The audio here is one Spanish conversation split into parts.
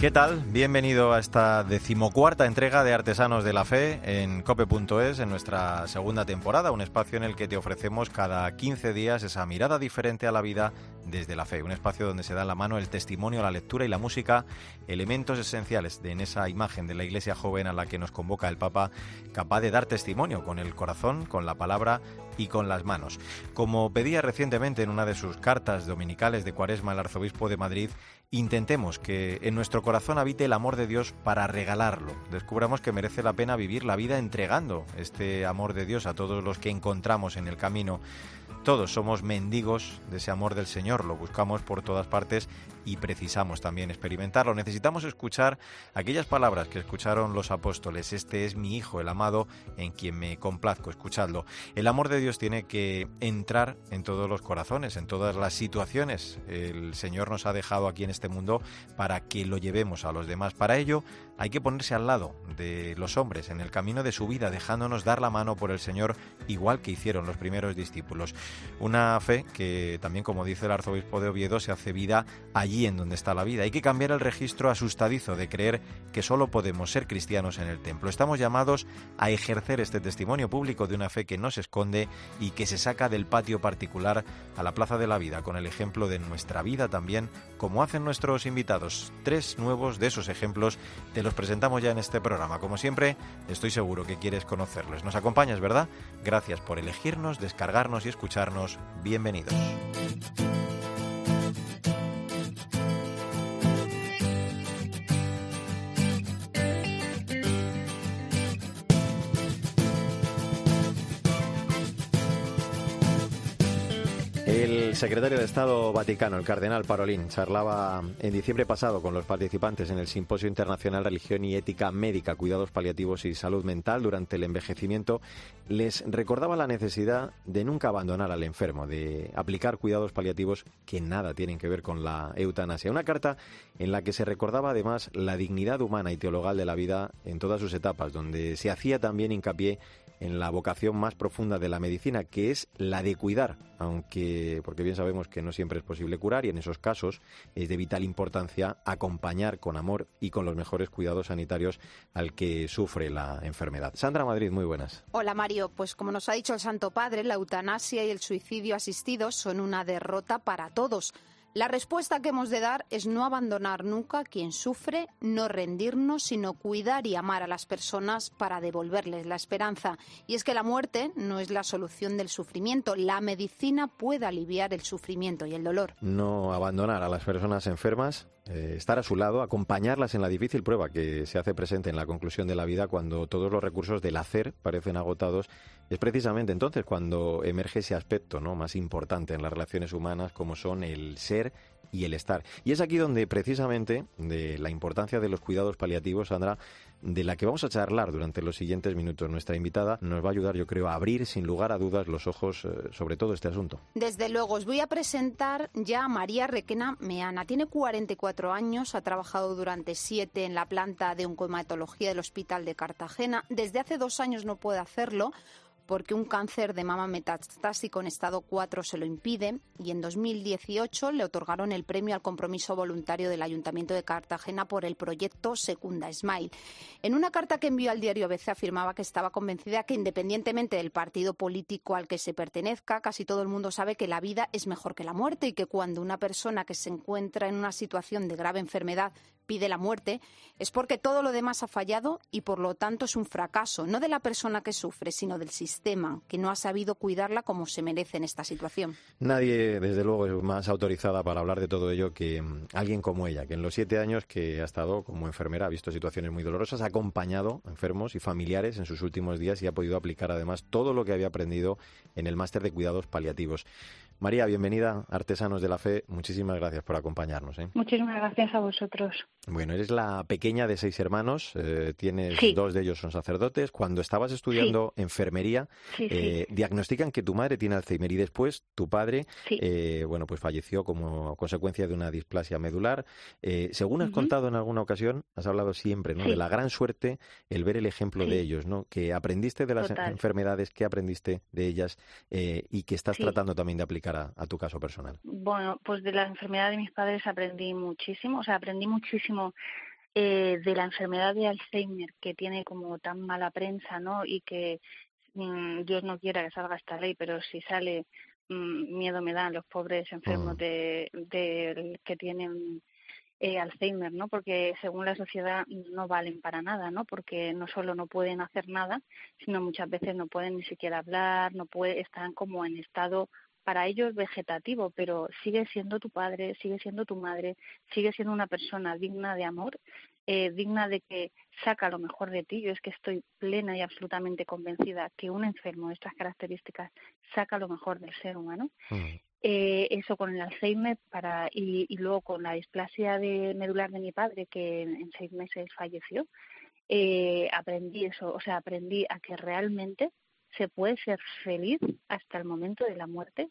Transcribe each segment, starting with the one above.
¿Qué tal? Bienvenido a esta decimocuarta entrega de Artesanos de la Fe en cope.es en nuestra segunda temporada, un espacio en el que te ofrecemos cada 15 días esa mirada diferente a la vida desde la fe, un espacio donde se da la mano el testimonio, la lectura y la música, elementos esenciales de en esa imagen de la iglesia joven a la que nos convoca el Papa, capaz de dar testimonio con el corazón, con la palabra y con las manos. Como pedía recientemente en una de sus cartas dominicales de Cuaresma el arzobispo de Madrid, intentemos que en nuestro corazón habite el amor de Dios para regalarlo. Descubramos que merece la pena vivir la vida entregando este amor de Dios a todos los que encontramos en el camino. Todos somos mendigos de ese amor del Señor, lo buscamos por todas partes y precisamos también experimentarlo. Necesitamos escuchar aquellas palabras que escucharon los apóstoles. Este es mi Hijo, el amado, en quien me complazco. Escuchadlo. El amor de Dios tiene que entrar en todos los corazones, en todas las situaciones. El Señor nos ha dejado aquí en este mundo para que lo llevemos a los demás. Para ello hay que ponerse al lado de los hombres en el camino de su vida, dejándonos dar la mano por el Señor, igual que hicieron los primeros discípulos. Una fe que también, como dice el arzobispo de Oviedo, se hace vida allí en donde está la vida. Hay que cambiar el registro asustadizo de creer que solo podemos ser cristianos en el templo. Estamos llamados a ejercer este testimonio público de una fe que no se esconde y que se saca del patio particular a la plaza de la vida, con el ejemplo de nuestra vida también, como hacen nuestros invitados. Tres nuevos de esos ejemplos te los presentamos ya en este programa. Como siempre, estoy seguro que quieres conocerlos. Nos acompañas, ¿verdad? Gracias por elegirnos, descargarnos y escucharnos. Bienvenidos. Secretario de Estado Vaticano, el cardenal Parolín, charlaba en diciembre pasado con los participantes en el Simposio Internacional Religión y Ética Médica, Cuidados Paliativos y Salud Mental durante el envejecimiento. Les recordaba la necesidad de nunca abandonar al enfermo, de aplicar cuidados paliativos que nada tienen que ver con la eutanasia. Una carta en la que se recordaba además la dignidad humana y teologal de la vida en todas sus etapas, donde se hacía también hincapié en la vocación más profunda de la medicina, que es la de cuidar, aunque porque bien sabemos que no siempre es posible curar y en esos casos es de vital importancia acompañar con amor y con los mejores cuidados sanitarios al que sufre la enfermedad. Sandra Madrid, muy buenas. Hola Mario, pues como nos ha dicho el Santo Padre, la eutanasia y el suicidio asistido son una derrota para todos. La respuesta que hemos de dar es no abandonar nunca a quien sufre, no rendirnos, sino cuidar y amar a las personas para devolverles la esperanza. Y es que la muerte no es la solución del sufrimiento. La medicina puede aliviar el sufrimiento y el dolor. No abandonar a las personas enfermas eh, estar a su lado, acompañarlas en la difícil prueba que se hace presente en la conclusión de la vida cuando todos los recursos del hacer parecen agotados, es precisamente entonces cuando emerge ese aspecto ¿no? más importante en las relaciones humanas como son el ser y el estar. Y es aquí donde precisamente de la importancia de los cuidados paliativos, Sandra, de la que vamos a charlar durante los siguientes minutos. Nuestra invitada nos va a ayudar, yo creo, a abrir sin lugar a dudas los ojos eh, sobre todo este asunto. Desde luego, os voy a presentar ya a María Requena Meana. Tiene 44 años, ha trabajado durante siete en la planta de oncohematología del Hospital de Cartagena. Desde hace dos años no puede hacerlo porque un cáncer de mama metastásico en estado 4 se lo impide y en 2018 le otorgaron el premio al compromiso voluntario del Ayuntamiento de Cartagena por el proyecto Secunda Smile. En una carta que envió al diario ABC afirmaba que estaba convencida que independientemente del partido político al que se pertenezca, casi todo el mundo sabe que la vida es mejor que la muerte y que cuando una persona que se encuentra en una situación de grave enfermedad pide la muerte, es porque todo lo demás ha fallado y por lo tanto es un fracaso, no de la persona que sufre, sino del sistema, que no ha sabido cuidarla como se merece en esta situación. Nadie, desde luego, es más autorizada para hablar de todo ello que mm, alguien como ella, que en los siete años que ha estado como enfermera ha visto situaciones muy dolorosas, ha acompañado a enfermos y familiares en sus últimos días y ha podido aplicar además todo lo que había aprendido en el máster de cuidados paliativos. María, bienvenida Artesanos de la Fe. Muchísimas gracias por acompañarnos. ¿eh? Muchísimas gracias a vosotros. Bueno, eres la pequeña de seis hermanos, eh, tienes dos de ellos son sacerdotes. Cuando estabas estudiando enfermería, eh, diagnostican que tu madre tiene Alzheimer y después tu padre, eh, bueno, pues falleció como consecuencia de una displasia medular. según has contado en alguna ocasión, has hablado siempre, ¿no? De la gran suerte el ver el ejemplo de ellos, ¿no? Que aprendiste de las enfermedades, que aprendiste de ellas y que estás tratando también de aplicar a tu caso personal. Bueno, pues de la enfermedad de mis padres aprendí muchísimo, o sea, aprendí muchísimo eh, de la enfermedad de Alzheimer que tiene como tan mala prensa, ¿no? Y que mm, Dios no quiera que salga esta ley, pero si sale mm, miedo me dan los pobres enfermos mm. de, que tienen eh, Alzheimer, ¿no? Porque según la sociedad no valen para nada, ¿no? Porque no solo no pueden hacer nada, sino muchas veces no pueden ni siquiera hablar, no puede, están como en estado para ellos vegetativo, pero sigue siendo tu padre, sigue siendo tu madre, sigue siendo una persona digna de amor, eh, digna de que saca lo mejor de ti. Yo es que estoy plena y absolutamente convencida que un enfermo de estas características saca lo mejor del ser humano. Mm. Eh, eso con el Alzheimer para y, luego con la displasia de medular de mi padre que en, seis meses falleció eh, aprendí eso o sea aprendí a que realmente se puede ser feliz hasta el momento de la muerte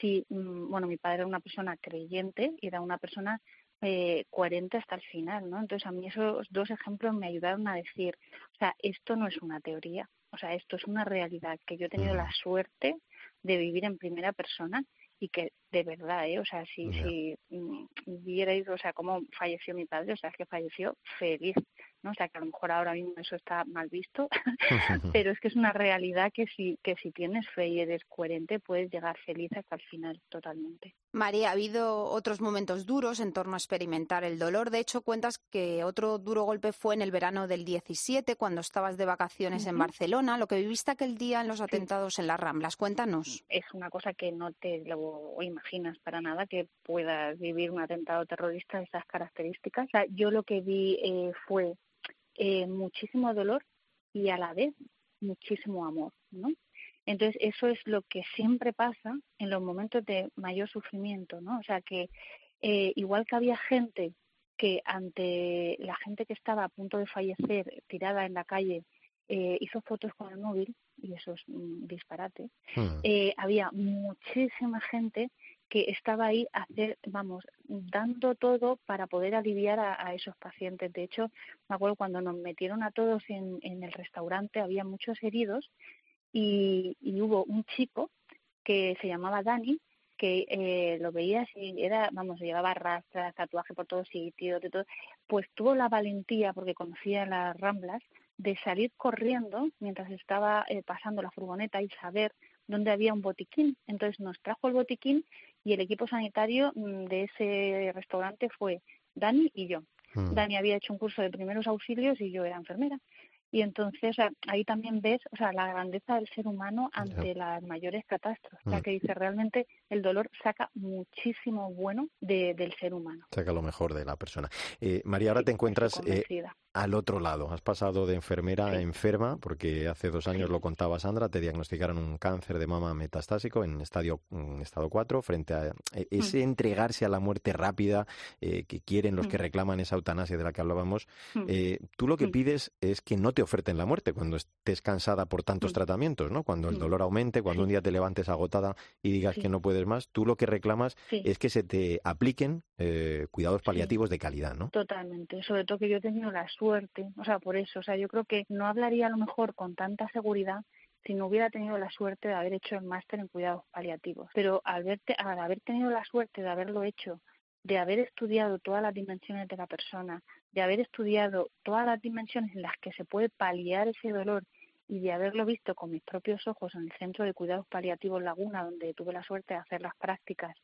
si, mm, bueno, mi padre era una persona creyente y era una persona eh, coherente hasta el final, ¿no? Entonces a mí esos dos ejemplos me ayudaron a decir, o sea, esto no es una teoría, o sea, esto es una realidad que yo he tenido la suerte de vivir en primera persona y que de verdad, ¿eh? O sea, si, si mm, vierais, o sea, cómo falleció mi padre, o sea, es que falleció feliz, ¿no? O sea, que a lo mejor ahora mismo eso está mal visto, pero es que es una realidad que si, que si tienes fe y eres coherente, puedes llegar feliz hasta el final totalmente. María, ha habido otros momentos duros en torno a experimentar el dolor. De hecho, cuentas que otro duro golpe fue en el verano del 17, cuando estabas de vacaciones en Barcelona, lo que viviste aquel día en los atentados en las Ramblas. Cuéntanos. Es una cosa que no te lo imaginas para nada, que puedas vivir un atentado terrorista de esas características. O sea, yo lo que vi eh, fue eh, muchísimo dolor y a la vez muchísimo amor, ¿no? Entonces, eso es lo que siempre pasa en los momentos de mayor sufrimiento, ¿no? O sea, que eh, igual que había gente que ante la gente que estaba a punto de fallecer tirada en la calle eh, hizo fotos con el móvil, y eso es un disparate, hmm. eh, había muchísima gente que estaba ahí hacer, vamos, dando todo para poder aliviar a, esos pacientes. De hecho, me acuerdo cuando nos metieron a todos en, en el restaurante, había muchos heridos y, hubo un chico que se llamaba Dani que eh, lo veías y era, vamos, llevaba rastras, tatuaje por todos sitios, de todo, pues tuvo la valentía, porque conocía las ramblas, de salir corriendo mientras estaba eh, pasando la furgoneta y saber dónde había un botiquín. Entonces nos trajo el botiquín y el equipo sanitario mm, de ese restaurante fue Dani y yo. Mm. Dani había hecho un curso de primeros auxilios y yo era enfermera. Y entonces ahí también ves o sea, la grandeza del ser humano ante las mayores catástrofes. O sea, mm. que dice, realmente el dolor saca muchísimo bueno del ser humano. Saca lo mejor de la persona. Eh, María, ahora te encuentras eh, al otro lado. Has pasado de enfermera a enferma, porque hace dos años lo contaba Sandra, te diagnosticaron un cáncer de mama metastásico en estadio en estado 4, frente a eh, ese mm. entregarse a la muerte rápida que quieren los que mm. reclaman esa eutanasia de la que hablábamos. tú lo que pides es que no te oferten la muerte cuando estés cansada por tantos mm. tratamientos, ¿no? Cuando el mm. dolor aumente, cuando un día te levantes agotada y digas que no puedes más, tú lo que reclamas es que se te apliquen eh, cuidados paliativos de calidad, ¿no? Totalmente, sobre todo que yo he tenido la suerte, o sea, por eso, o sea, yo creo que no hablaría a lo mejor con tanta seguridad si no hubiera tenido la suerte de haber hecho el máster en cuidados paliativos. Pero al, verte, al haber tenido la suerte de haberlo hecho de haber estudiado todas las dimensiones de la persona, de haber estudiado todas las dimensiones en las que se puede paliar ese dolor y de haberlo visto con mis propios ojos en el Centro de Cuidados Paliativos Laguna, donde tuve la suerte de hacer las prácticas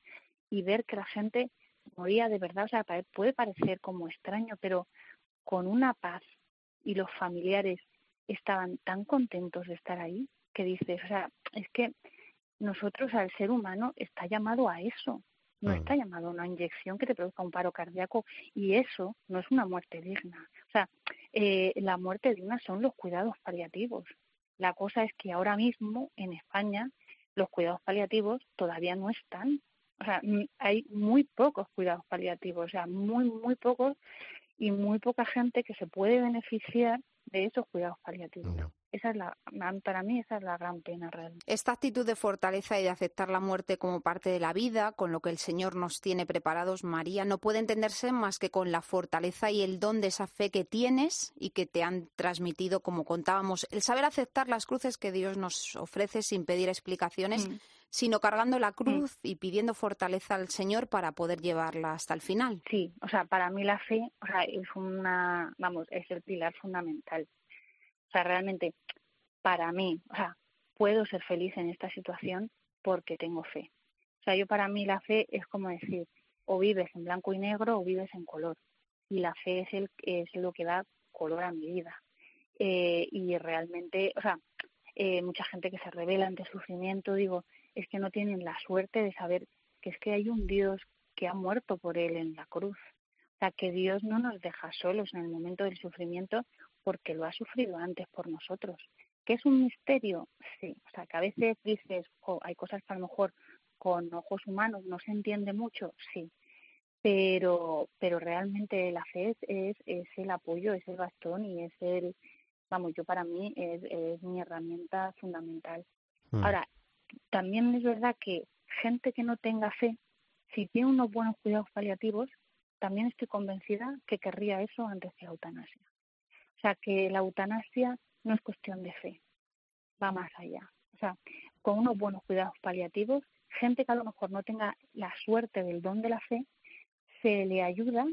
y ver que la gente moría de verdad, o sea, puede parecer como extraño, pero con una paz y los familiares estaban tan contentos de estar ahí que dices, o sea, es que nosotros, al ser humano, está llamado a eso, no está llamado a una inyección que te produzca un paro cardíaco y eso no es una muerte digna. O sea, eh, la muerte digna son los cuidados paliativos. La cosa es que ahora mismo en España los cuidados paliativos todavía no están. O sea, hay muy pocos cuidados paliativos, o sea, muy, muy pocos y muy poca gente que se puede beneficiar de esos cuidados paliativos. Esa es la, para mí esa es la gran pena real. Esta actitud de fortaleza y de aceptar la muerte como parte de la vida, con lo que el Señor nos tiene preparados, María, no puede entenderse más que con la fortaleza y el don de esa fe que tienes y que te han transmitido, como contábamos, el saber aceptar las cruces que Dios nos ofrece sin pedir explicaciones. Mm sino cargando la mm. cruz y pidiendo fortaleza al Señor para poder llevarla hasta el final. Sí, o sea, para mí la fe, o sea, es una, vamos, es el pilar fundamental. O sea, realmente, para mí, o sea, puedo ser feliz en esta situación porque tengo fe. O sea, yo para mí la fe es como decir, o vives en blanco y negro o vives en color. Y la fe es, el, es lo que da color a mi vida. Eh, y realmente, o sea, eh, mucha gente que se revela ante sufrimiento, digo, es que no tienen la suerte de saber que es que hay un Dios que ha muerto por él en la cruz. O sea, que Dios no nos deja solos en el momento del sufrimiento porque lo ha sufrido antes por nosotros. ¿Que es un misterio? Sí. O sea, que a veces dices, oh, hay cosas que a lo mejor con ojos humanos no se entiende mucho, sí. Pero, pero realmente la fe es, es, el apoyo, es el bastón y es el, vamos, yo para mí es, es mi herramienta fundamental. Mm. Ahora, también es verdad que gente que no tenga fe, si tiene unos buenos cuidados paliativos, también estoy convencida que querría eso antes que la eutanasia. O sea, que la eutanasia no es cuestión de fe, va más allá. O sea, con unos buenos cuidados paliativos, gente que a lo mejor no tenga la suerte del don de la fe, se le ayuda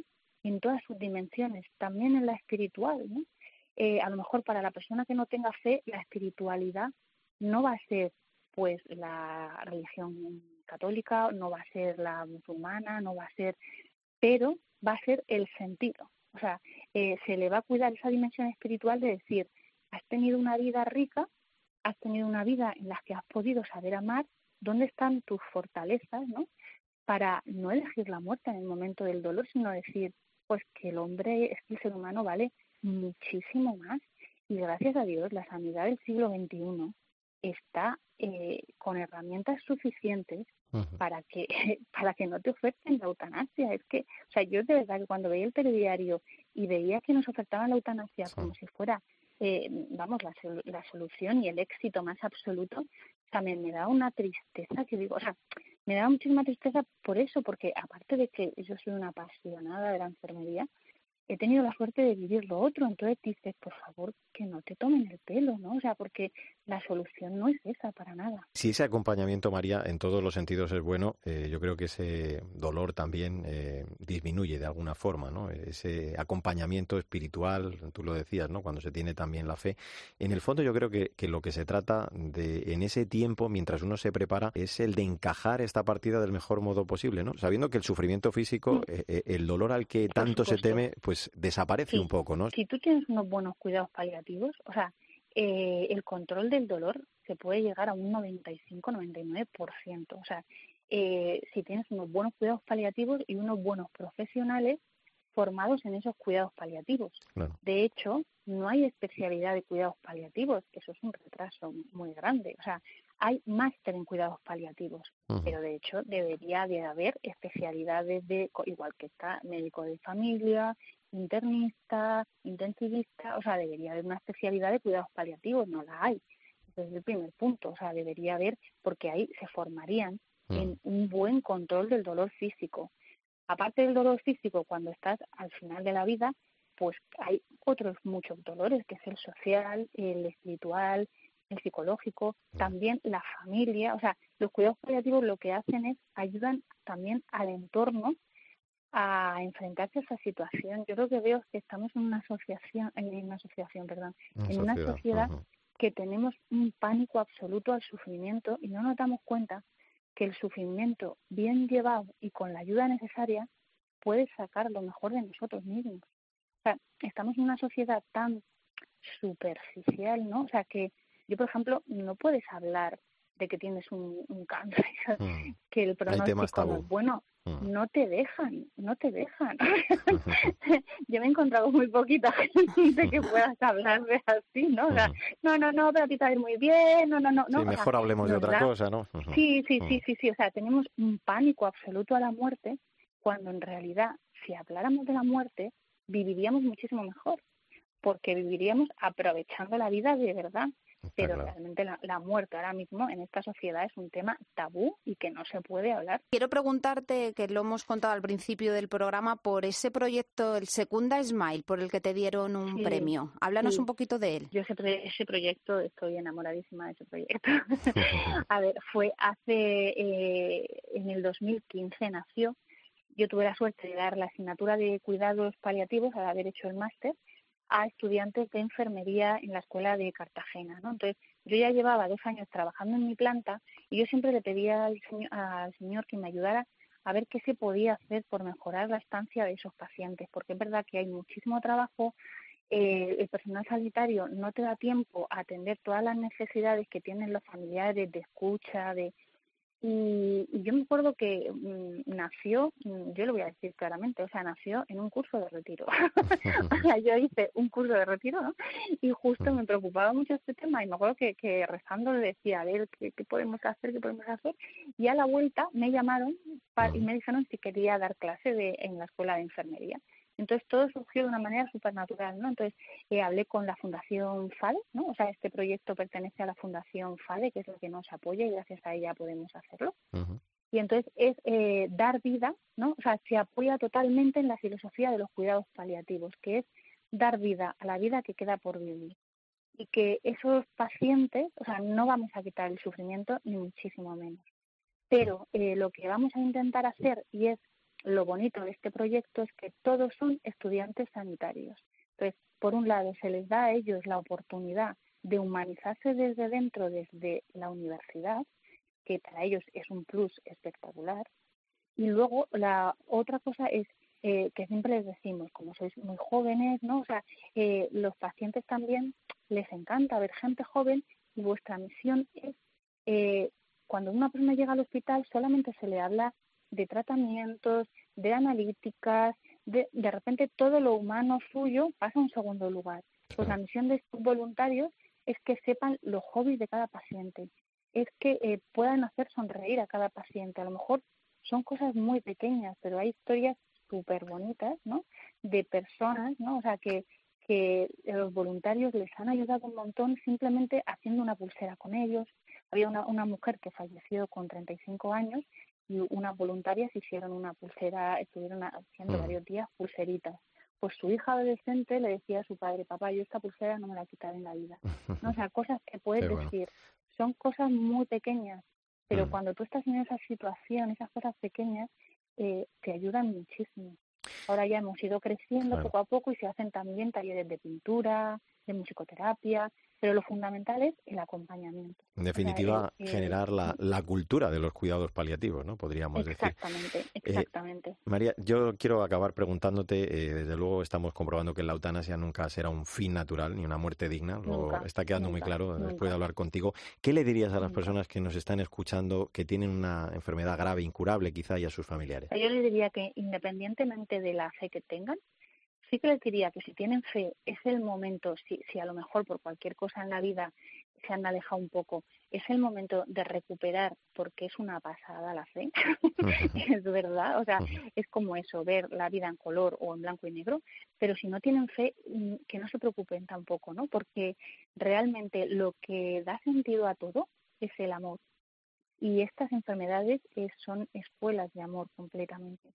en todas sus dimensiones, también en la espiritual. ¿no? Eh, a lo mejor para la persona que no tenga fe, la espiritualidad no va a ser pues la religión católica, no va a ser la musulmana, no va a ser, pero va a ser el sentido. O sea, eh, se le va a cuidar esa dimensión espiritual de decir, has tenido una vida rica, has tenido una vida en la que has podido saber amar, ¿dónde están tus fortalezas, no? Para no elegir la muerte en el momento del dolor, sino decir, pues que el hombre, es que el ser humano vale muchísimo más. Y gracias a Dios, la sanidad del siglo XXI está eh, con herramientas suficientes para que para que no te oferten la eutanasia. Es que, o sea, yo de verdad que cuando veía el telediario y veía que nos ofertaban la eutanasia como si fuera, eh, vamos, la, la solución y el éxito más absoluto, también me da una tristeza que digo, o sea, me da muchísima tristeza por eso, porque aparte de que yo soy una apasionada de la enfermería, he tenido la suerte de vivir lo otro, entonces dices, por favor, que no te tomen el pelo, ¿no? O sea, porque la solución no es esa para nada. Si ese acompañamiento, María, en todos los sentidos es bueno, eh, yo creo que ese dolor también eh, disminuye de alguna forma, ¿no? Ese acompañamiento espiritual, tú lo decías, ¿no? Cuando se tiene también la fe. En el fondo yo creo que, que lo que se trata de, en ese tiempo, mientras uno se prepara, es el de encajar esta partida del mejor modo posible, ¿no? Sabiendo que el sufrimiento físico, mm. eh, el dolor al que tanto se teme, pues desaparece un poco, ¿no? Si tú tienes unos buenos cuidados paliativos, o sea, eh, el control del dolor se puede llegar a un 95-99%. O sea, eh, si tienes unos buenos cuidados paliativos y unos buenos profesionales formados en esos cuidados paliativos. De hecho, no hay especialidad de cuidados paliativos, eso es un retraso muy grande. O sea, hay máster en cuidados paliativos, pero de hecho debería de haber especialidades de, igual que está médico de familia, internista, intensivista, o sea, debería haber una especialidad de cuidados paliativos, no la hay. Ese es el primer punto, o sea, debería haber, porque ahí se formarían mm. en un buen control del dolor físico. Aparte del dolor físico, cuando estás al final de la vida, pues hay otros muchos dolores, que es el social, el espiritual, el psicológico, mm. también la familia, o sea, los cuidados paliativos lo que hacen es ayudan también al entorno a enfrentarse a esa situación. Yo lo que veo que estamos en una asociación, en una asociación, perdón, en una sociedad que tenemos un pánico absoluto al sufrimiento y no nos damos cuenta que el sufrimiento bien llevado y con la ayuda necesaria puede sacar lo mejor de nosotros mismos. O sea, estamos en una sociedad tan superficial, ¿no? O sea, que yo, por ejemplo, no puedes hablar de que tienes un, cáncer, mm. que el pronóstico es bueno, mm. no te dejan, no te dejan. Yo me he encontrado muy poquita gente que puedas hablar de así, ¿no? O sea, no, no, no, pero a ti te va a ir muy bien, no, no, no. Sí, mejor hablemos de otra cosa, ¿no? Sí, sí, sí, sí, sí, o sea, tenemos un pánico absoluto a la muerte cuando en realidad, si habláramos de la muerte, viviríamos muchísimo mejor, porque viviríamos aprovechando la vida de verdad pero realmente la, muerte ahora mismo en esta sociedad es un tema tabú y que no se puede hablar. Quiero preguntarte, que lo hemos contado al principio del programa, por ese proyecto, el Secunda Smile, por el que te dieron un premio. Háblanos un poquito de él. Yo ese, ese proyecto, estoy enamoradísima de ese proyecto. A ver, fue hace, eh, en el 2015 nació. Yo tuve la suerte de dar la asignatura de cuidados paliativos al haber hecho el máster a estudiantes de enfermería en la escuela de Cartagena. ¿no? Entonces, yo ya llevaba dos años trabajando en mi planta y yo siempre le pedía al señor, que me ayudara a ver qué se podía hacer por mejorar la estancia de esos pacientes, porque es verdad que hay muchísimo trabajo, eh, el personal sanitario no te da tiempo a atender todas las necesidades que tienen los familiares de escucha, de, y, yo me acuerdo que mm, nació, mm, yo lo voy a decir claramente, o sea, nació en un curso de retiro. o sea, yo hice un curso de retiro, ¿no? Y justo me preocupaba mucho este tema y me acuerdo que, que rezando le decía, a ver, ¿qué, podemos hacer? ¿Qué podemos hacer? Y a la vuelta me llamaron y me dijeron si quería dar clase de, en la escuela de enfermería. Entonces todo surgió de una manera súper natural, ¿no? Entonces eh, hablé con la Fundación FADE, ¿no? O sea, este proyecto pertenece a la Fundación FADE, que es lo que nos apoya y gracias a ella podemos hacerlo. Y entonces es eh, dar vida, ¿no? O sea, se apoya totalmente en la filosofía de los cuidados paliativos, que es dar vida a la vida que queda por vivir. Y que esos pacientes, o sea, no vamos a quitar el sufrimiento ni muchísimo menos. Pero eh, lo que vamos a intentar hacer, y es lo bonito de este proyecto es que todos son estudiantes sanitarios. Entonces, por un lado, se les da a ellos la oportunidad de humanizarse desde dentro, desde la universidad, que para ellos es un plus espectacular. Y luego la otra cosa es eh, que siempre les decimos, como sois muy jóvenes, ¿no? O sea, eh, los pacientes también les encanta ver gente joven y vuestra misión es, eh, cuando una persona llega al hospital, solamente se le habla de tratamientos, de analíticas, de, de repente todo lo humano suyo pasa a un segundo lugar. Pues la misión de estos voluntarios es que sepan los hobbies de cada paciente, es que eh, puedan hacer sonreír a cada paciente. A lo mejor son cosas muy pequeñas, pero hay historias súper bonitas, ¿no? De personas, ¿no? O sea, que, que los voluntarios les han ayudado un montón simplemente haciendo una pulsera con ellos. Había una, una mujer que falleció con 35 años y unas voluntarias hicieron una pulsera, estuvieron haciendo mm. varios días pulseritas. Pues su hija adolescente le decía a su padre, papá, yo esta pulsera no me la quitaré en la vida. ¿No? O sea, cosas que puedes decir, son cosas muy pequeñas, pero mm. cuando tú estás en esa situación, esas cosas pequeñas, eh, te ayudan muchísimo. Ahora ya hemos ido creciendo poco a poco y se hacen también talleres de pintura, de musicoterapia, pero lo fundamental es el acompañamiento. En definitiva, generar la, la, cultura de los cuidados paliativos, ¿no? Podríamos decir. Exactamente, exactamente. María, yo quiero acabar preguntándote, eh, desde luego estamos comprobando que la eutanasia nunca será un fin natural ni una muerte digna, lo está quedando muy claro después de hablar contigo. ¿Qué le dirías a las personas que nos están escuchando que tienen una enfermedad grave, incurable quizá, y a sus familiares? Yo les diría que independientemente de la fe que tengan, sí que les diría que si tienen fe, es el momento, si, si a lo mejor por cualquier cosa en la vida se han alejado un poco, es el momento de recuperar, porque es una pasada la fe, es verdad, o sea, es como eso, ver la vida en color o en blanco y negro, pero si no tienen fe, mm, que no se preocupen tampoco, ¿no? Porque realmente lo que da sentido a todo es el amor. Y estas enfermedades son escuelas de amor completamente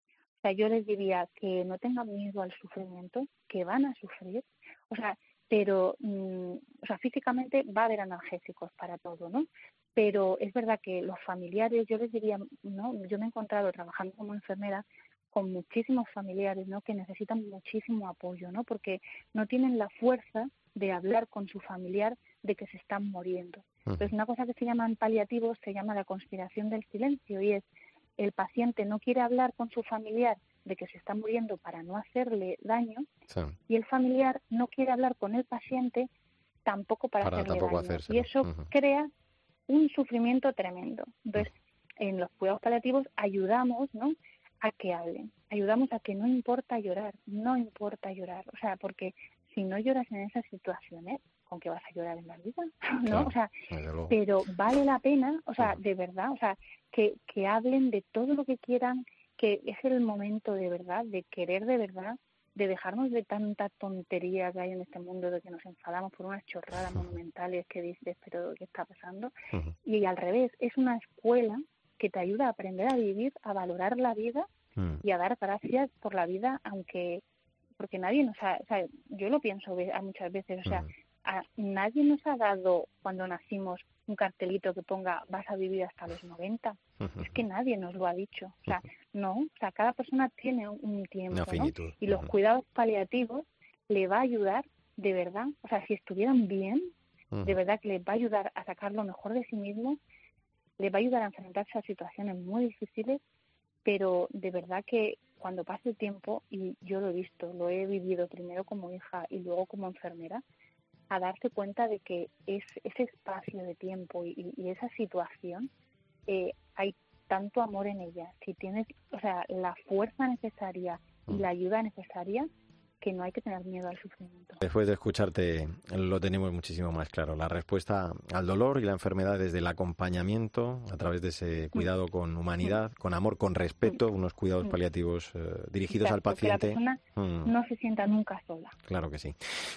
yo les diría que no tengan miedo al sufrimiento, que van a sufrir, o sea, pero, mm, o sea, físicamente va a haber analgésicos para todo, ¿no? Pero es verdad que los familiares, yo les diría, ¿no? Yo me he encontrado trabajando como enfermera con muchísimos familiares, ¿no? Que necesitan muchísimo apoyo, ¿no? Porque no tienen la fuerza de hablar con su familiar de que se están muriendo. Entonces, una cosa que se llama en paliativos se llama la conspiración del silencio y es el paciente no quiere hablar con su familiar de que se está muriendo para no hacerle daño y el familiar no quiere hablar con el paciente tampoco para, hacerle daño. y eso crea un sufrimiento tremendo. Entonces, en los cuidados paliativos ayudamos, ¿no? A que hablen, ayudamos a que no importa llorar, no importa llorar, o sea, porque si no lloras en esas situaciones, ¿con qué vas a llorar en la vida? ¿No? o sea, pero vale la pena, o sea, de verdad, o sea, que, que hablen de todo lo que quieran, que es el momento de verdad, de querer de verdad, de dejarnos de tanta tontería que hay en este mundo, de que nos enfadamos por unas chorradas monumentales que dices, pero ¿qué está pasando? Y al revés, es una escuela que te ayuda a aprender a vivir, a valorar la vida mm. y a dar gracias por la vida, aunque, porque nadie nos ha, o sea, yo lo pienso muchas veces, o sea, a, nadie nos ha dado cuando nacimos un cartelito que ponga vas a vivir hasta los 90. Es que nadie nos lo ha dicho. O sea, no, o sea, cada persona tiene un tiempo. Y los cuidados paliativos le va a ayudar de verdad, o sea, si estuvieran bien, de verdad que les va a ayudar a sacar lo mejor de sí mismos, le va a ayudar a enfrentarse a situaciones muy difíciles, pero de verdad que cuando pase el tiempo, y yo lo he visto, lo he vivido primero como hija y luego como enfermera, a darse cuenta de que es, ese espacio de tiempo y, esa situación, eh, hay tanto amor en ella. Si tienes, o sea, la fuerza necesaria y mm. la ayuda necesaria, que no hay que tener miedo al sufrimiento. Después de escucharte lo tenemos muchísimo más claro. La respuesta al dolor y la enfermedad desde el acompañamiento, a través de ese cuidado con humanidad, con amor, con respeto, unos cuidados paliativos eh, dirigidos al paciente. Que la persona mm. no se sienta nunca sola. Claro que sí.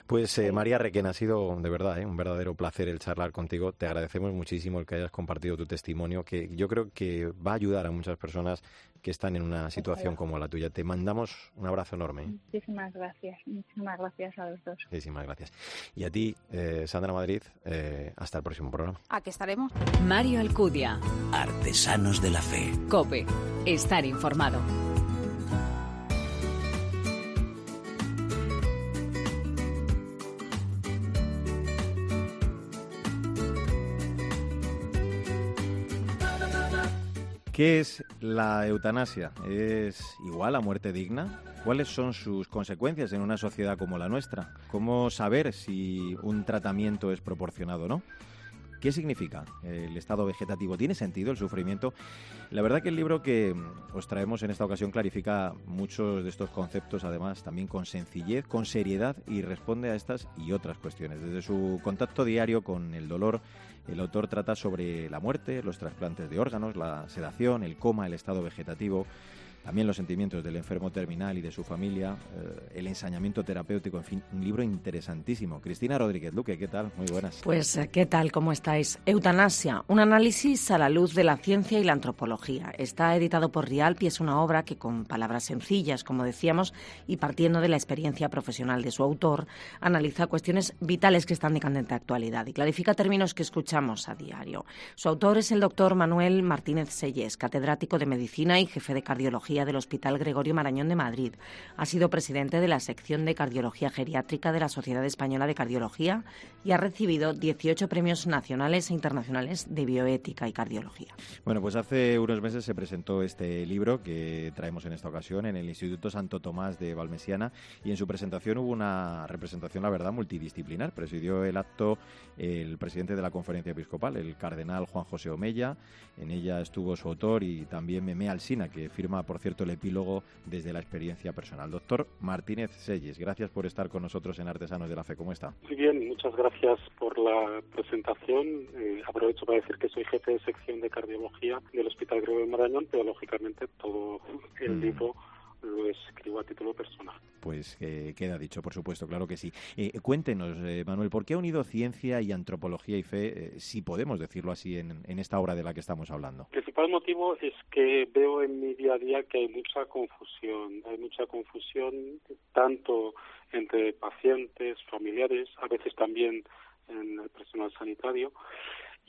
Pues eh, María Requén, ha sido de verdad eh, un verdadero placer el charlar contigo. Te agradecemos muchísimo el que hayas compartido tu testimonio, que yo creo que va a ayudar a muchas personas que están en una situación como la tuya. Te mandamos un abrazo enorme. Muchísimas gracias, muchísimas gracias a los dos. Muchísimas gracias. Y a ti, eh, Sandra Madrid, eh, hasta el próximo programa. Aquí estaremos. Mario Alcudia. Artesanos de la Fe. Cope. Estar informado. ¿Qué es la eutanasia? ¿Es igual a muerte digna? ¿Cuáles son sus consecuencias en una sociedad como la nuestra? ¿Cómo saber si un tratamiento es proporcionado o no? ¿Qué significa el estado vegetativo? ¿Tiene sentido el sufrimiento? La verdad que el libro que os traemos en esta ocasión clarifica muchos de estos conceptos, además también con sencillez, con seriedad y responde a estas y otras cuestiones. Desde su contacto diario con el dolor, el autor trata sobre la muerte, los trasplantes de órganos, la sedación, el coma, el estado vegetativo, también los sentimientos del enfermo terminal y de su familia, eh, el ensañamiento terapéutico, en fin, un libro interesantísimo. Cristina Rodríguez Luque, ¿qué tal? Muy buenas. Pues, eh, ¿qué tal? ¿Cómo estáis? Eutanasia, un análisis a la luz de la ciencia y la antropología. Está editado por Rialpi, es una obra que con palabras sencillas, como decíamos, y partiendo de la experiencia profesional de su autor, analiza cuestiones vitales que están de candente actualidad y clarifica términos que escuchamos a diario. Su autor es el doctor Manuel Martínez Selles, catedrático de Medicina y jefe de Cardiología del Hospital Gregorio Marañón de Madrid. Ha sido presidente de la sección de Cardiología Geriátrica de la Sociedad Española de Cardiología y ha recibido 18 premios nacionales e internacionales de bioética y cardiología. Bueno, pues hace unos meses se presentó este libro que traemos en esta ocasión en el Instituto Santo Tomás de Valmesiana y en su presentación hubo una representación, la verdad, multidisciplinar. Presidió el acto el presidente de la Conferencia Episcopal, el cardenal Juan José Omella. En ella estuvo su autor y también Meme Alsina, que firma por cierto, el epílogo desde la experiencia personal. Doctor Martínez Selles, gracias por estar con nosotros en Artesanos de la Fe. ¿Cómo está? Muy bien, muchas gracias por la presentación. Eh, aprovecho para decir que soy jefe de sección de cardiología del Hospital Gregorio Marañón, pero lógicamente todo el mm. libro lo escribo a título personal. Pues eh, queda dicho, por supuesto, claro que sí. Eh, cuéntenos, eh, Manuel, ¿por qué ha unido ciencia y antropología y fe, si podemos decirlo así, en, en, esta obra de la que estamos hablando? El principal motivo es que veo en mi día a día que hay mucha confusión. Hay mucha confusión tanto entre pacientes, familiares, a veces también en el personal sanitario.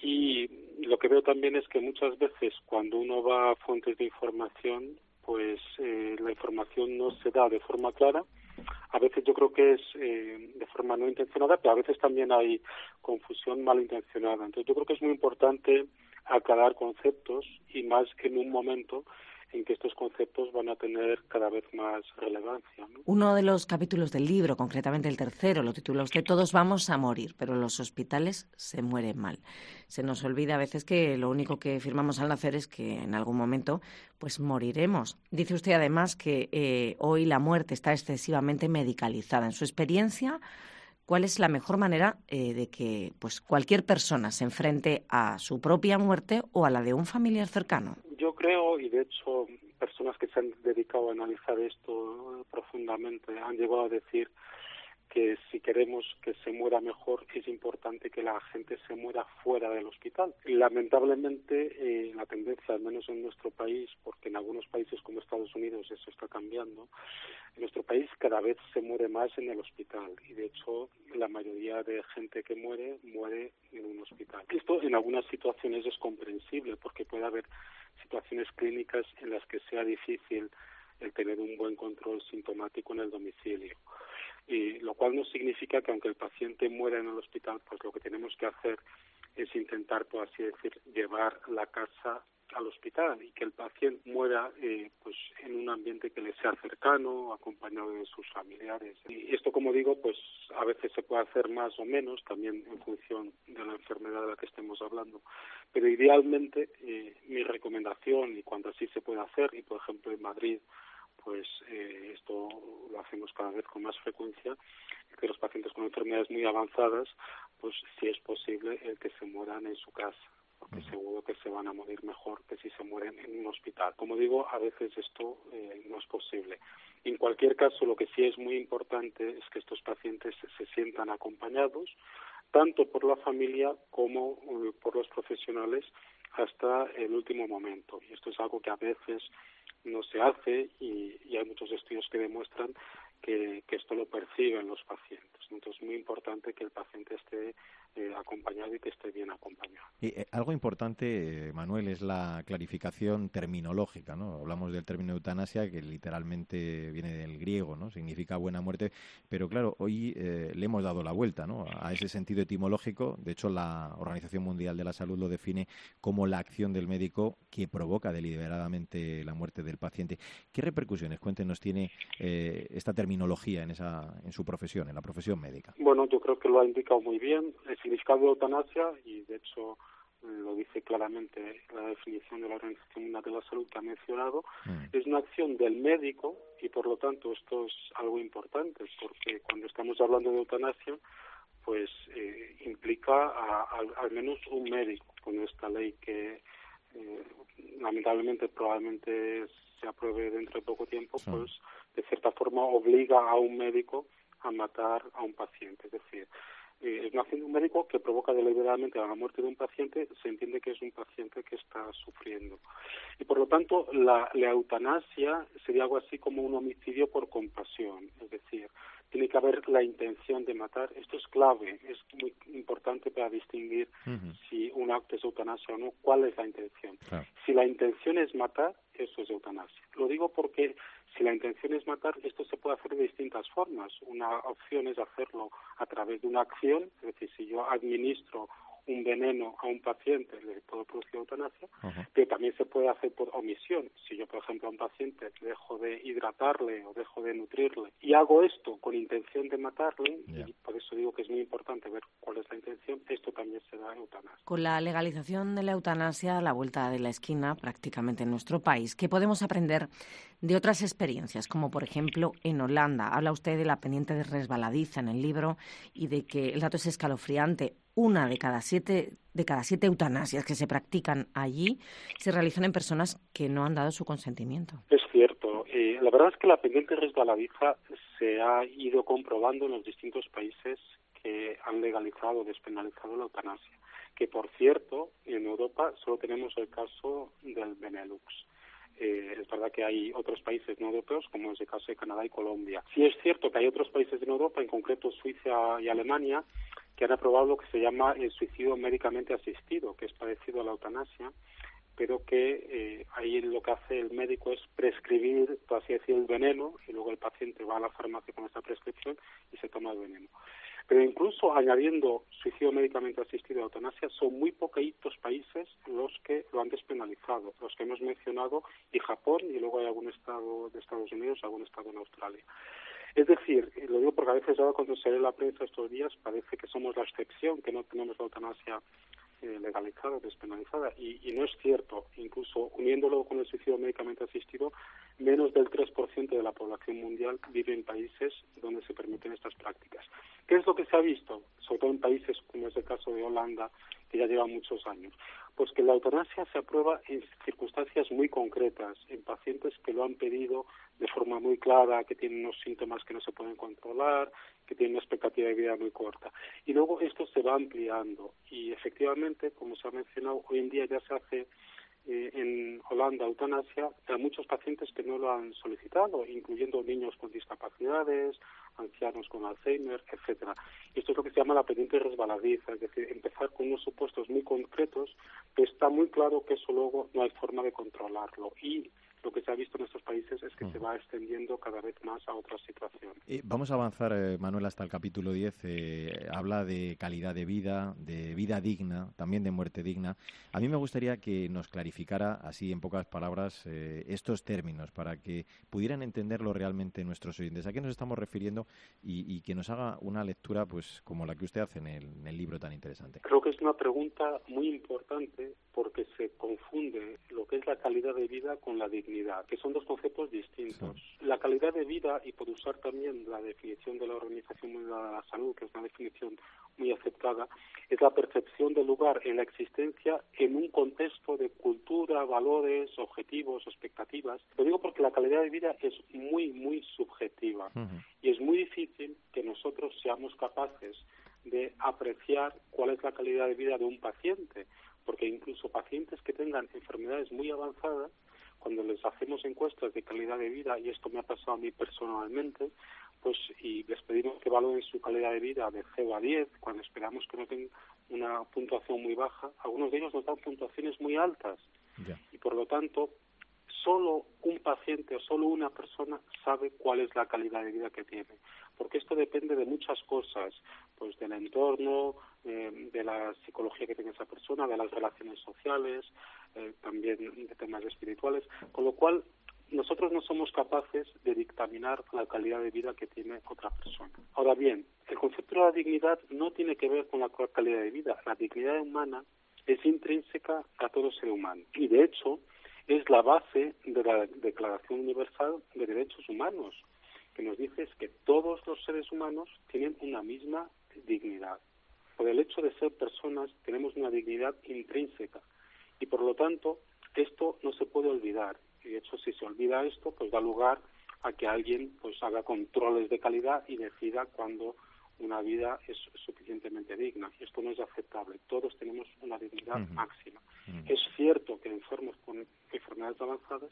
Y lo que veo también es que muchas veces cuando uno va a fuentes de información pues eh, la información no se da de forma clara. A veces yo creo que es eh, de forma no intencionada, pero a veces también hay confusión malintencionada. Entonces yo creo que es muy importante aclarar conceptos y más que en un momento en que estos conceptos van a tener cada vez más relevancia. Uno de los capítulos del libro, concretamente el tercero, lo titula usted Todos vamos a morir, pero los hospitales se mueren mal. Se nos olvida a veces que lo único que firmamos al nacer es que en algún momento pues moriremos. Dice usted además que eh, hoy la muerte está excesivamente medicalizada. En su experiencia, ¿cuál es la mejor manera eh, de que pues cualquier persona se enfrente a su propia muerte o a la de un familiar cercano? Yo creo, y de hecho personas que se han dedicado a analizar esto profundamente han llegado a decir que si queremos que se muera mejor es importante que la gente se muera fuera del hospital. Lamentablemente eh, la tendencia, al menos en nuestro país, porque en algunos países como Estados Unidos eso está cambiando, en nuestro país cada vez se muere más en el hospital y de hecho la mayoría de gente que muere muere en un hospital. Esto en algunas situaciones es comprensible porque puede haber situaciones clínicas en las que sea difícil el tener un buen control sintomático en el domicilio. Y lo cual no significa que aunque el paciente muera en el hospital, pues lo que tenemos que hacer es intentar, por así decir, llevar la casa al hospital y que el paciente muera eh, pues en un ambiente que le sea cercano, acompañado de sus familiares. Y esto, como digo, pues a veces se puede hacer más o menos, también en función de la enfermedad de la que estemos hablando. Pero idealmente, eh, mi recomendación, y cuando así se puede hacer, y por ejemplo en Madrid pues eh, esto lo hacemos cada vez con más frecuencia, que los pacientes con enfermedades muy avanzadas, pues si es posible el que se mueran en su casa, porque seguro que se van a morir mejor que si se mueren en un hospital. Como digo, a veces esto eh, no es posible. En cualquier caso, lo que sí es muy importante es que estos pacientes se, sientan acompañados, tanto por la familia como eh, por los profesionales, hasta el último momento. Y esto es algo que a veces no se hace y, hay muchos estudios que demuestran que, esto lo perciben los pacientes. Entonces es muy importante que el paciente esté eh, acompañado y que esté bien acompañado. Y, eh, algo importante, eh, Manuel, es la clarificación terminológica. ¿no? Hablamos del término eutanasia, que literalmente viene del griego, ¿no? significa buena muerte, pero claro, hoy le hemos dado la vuelta ¿no? a ese sentido etimológico. De hecho, la Organización Mundial de la Salud lo define como la acción del médico que provoca deliberadamente la muerte del paciente. ¿Qué repercusiones, cuéntenos, tiene esta terminología en, esa, en su profesión, en la profesión médica? Bueno, yo creo que lo ha indicado muy bien significado de eutanasia, y de hecho lo dice claramente la definición de la Organización Mundial de la Salud que ha mencionado, mm. es una acción del médico y por lo tanto esto es algo importante porque cuando estamos hablando de eutanasia pues eh, implica al menos un médico con esta ley que eh, lamentablemente probablemente se apruebe dentro de poco tiempo pues de cierta forma obliga a un médico a matar a un paciente es decir eh, es una acción de un médico que provoca deliberadamente la muerte de un paciente, se entiende que es un paciente que está sufriendo. Y por lo tanto, la, la eutanasia sería algo así como un homicidio por compasión, es decir, tiene que haber la intención de matar. Esto es clave, es muy importante para distinguir si un acto es eutanasia o no, cuál es la intención. Si la intención es matar, eso es eutanasia. Lo digo porque si la intención es matar, esto se puede hacer de distintas formas. Una opción es hacerlo a través de una acción, es decir, si yo administro un veneno a un paciente le puedo producir eutanasia, pero también se puede hacer por omisión. Si yo, por ejemplo, a un paciente dejo de hidratarle o dejo de nutrirle y hago esto con intención de matarle, y por eso digo que es muy importante ver cuál es la intención, esto también se da eutanasia. Con la legalización de la eutanasia a la vuelta de la esquina prácticamente en nuestro país, ¿qué podemos aprender de otras experiencias, como por ejemplo en Holanda? Habla usted de la pendiente de resbaladiza en el libro y de que el dato es escalofriante una de cada siete de cada siete eutanasias que se practican allí se realizan en personas que no han dado su consentimiento. Es cierto. Eh, la verdad es que la pendiente resbaladiza se ha ido comprobando en los distintos países que han legalizado o despenalizado la eutanasia. Que por cierto, en Europa solo tenemos el caso del Benelux. Eh, es verdad que hay otros países no europeos, como es el caso de Canadá y Colombia. Sí es cierto que hay otros países en Europa, en concreto Suiza y Alemania, que han aprobado lo que se llama el suicidio médicamente asistido, que es parecido a la eutanasia, pero que eh, ahí lo que hace el médico es prescribir, por así decir, el veneno y luego el paciente va a la farmacia con esta prescripción y se toma el veneno. Pero incluso añadiendo suicidio médicamente asistido a eutanasia, son muy poquitos países los que lo han despenalizado, los que hemos mencionado, y Japón, y luego hay algún estado de Estados Unidos, algún estado en Australia. Es decir, lo digo porque a veces ahora cuando se lee la prensa estos días parece que somos la excepción, que no tenemos la eutanasia eh, legalizada, despenalizada, y, y, no es cierto. Incluso uniéndolo con el suicidio médicamente asistido, menos del 3% de la población mundial vive en países donde se permiten estas prácticas. ¿Qué es lo que se ha visto? Sobre todo en países como es el caso de Holanda, que ya lleva muchos años. Pues que la eutanasia se aprueba en circunstancias muy concretas, en pacientes que lo han pedido de forma muy clara, que tienen unos síntomas que no se pueden controlar, que tienen una expectativa de vida muy corta. Y luego esto se va ampliando y efectivamente, como se ha mencionado, hoy en día ya se hace eh, en Holanda eutanasia a muchos pacientes que no lo han solicitado, incluyendo niños con discapacidades, ancianos con Alzheimer, etcétera. Esto es lo que se llama la pendiente resbaladiza, es decir, empezar con unos supuestos muy concretos, pero está muy claro que eso luego no hay forma de controlarlo y lo que se ha visto en estos países es que se va extendiendo cada vez más a otras situaciones. Eh, vamos a avanzar, eh, Manuel, hasta el capítulo 10. Eh, habla de calidad de vida, de vida digna, también de muerte digna. A mí me gustaría que nos clarificara, así en pocas palabras, estos términos para que pudieran entenderlo realmente nuestros oyentes. ¿A qué nos estamos refiriendo? Y, que nos haga una lectura pues como la que usted hace en el, en el libro tan interesante. Creo que es una pregunta muy importante porque se confunde lo que es la calidad de vida con la dignidad que son dos conceptos distintos. La calidad de vida, y por usar también la definición de la Organización Mundial de la Salud, que es una definición muy aceptada, es la percepción del lugar en la existencia en un contexto de cultura, valores, objetivos, expectativas. Lo digo porque la calidad de vida es muy, muy subjetiva y es muy difícil que nosotros seamos capaces de apreciar cuál es la calidad de vida de un paciente, porque incluso pacientes que tengan enfermedades muy avanzadas cuando les hacemos encuestas de calidad de vida, y esto me ha pasado a mí personalmente, pues y les pedimos que valoren su calidad de vida de 0 a 10, cuando esperamos que no tengan una puntuación muy baja, algunos de ellos nos dan puntuaciones muy altas. Y por lo tanto, solo un paciente o solo una persona sabe cuál es la calidad de vida que tiene, porque esto depende de muchas cosas, pues del entorno, eh, de la psicología que tiene esa persona, de las relaciones sociales, eh, también de temas espirituales, con lo cual nosotros no somos capaces de dictaminar la calidad de vida que tiene otra persona. Ahora bien, el concepto de la dignidad no tiene que ver con la calidad de vida. La dignidad humana es intrínseca a todo ser humano y de hecho es la base de la Declaración Universal de Derechos Humanos, que nos dice que todos los seres humanos tienen una misma dignidad. Por el hecho de ser personas tenemos una dignidad intrínseca y por lo tanto esto no se puede olvidar. Y de hecho si se olvida esto, pues da lugar a que alguien pues haga controles de calidad y decida cuándo una vida es suficientemente digna. Y esto no es aceptable. Todos tenemos una dignidad máxima. Es cierto que enfermos con enfermedades avanzadas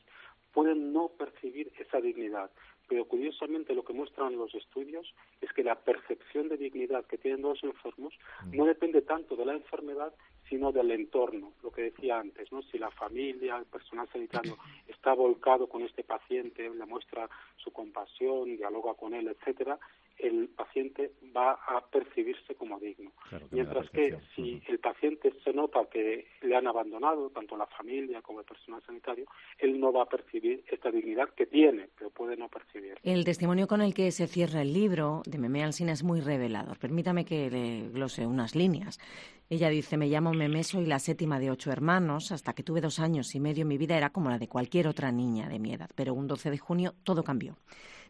pueden no percibir esa dignidad, pero curiosamente lo que muestran los estudios es que la percepción de dignidad que tienen los enfermos no depende tanto de la enfermedad, sino del entorno, lo que decía antes, ¿no? Si la familia, el personal sanitario está volcado con este paciente, le muestra su compasión, dialoga con él, etcétera, el paciente va a percibirse como digno. Mientras que si el paciente se nota que le han abandonado, tanto la familia como el personal sanitario, él no va a percibir esta dignidad que tiene, pero puede no percibir. El testimonio con el que se cierra el libro de Meme Alsina es muy revelador. Permítame que le glose unas líneas. Ella dice, me llamo Meme, soy la séptima de ocho hermanos. Hasta que tuve dos años y medio mi vida era como la de cualquier otra niña de mi edad. Pero un 12 de junio todo cambió.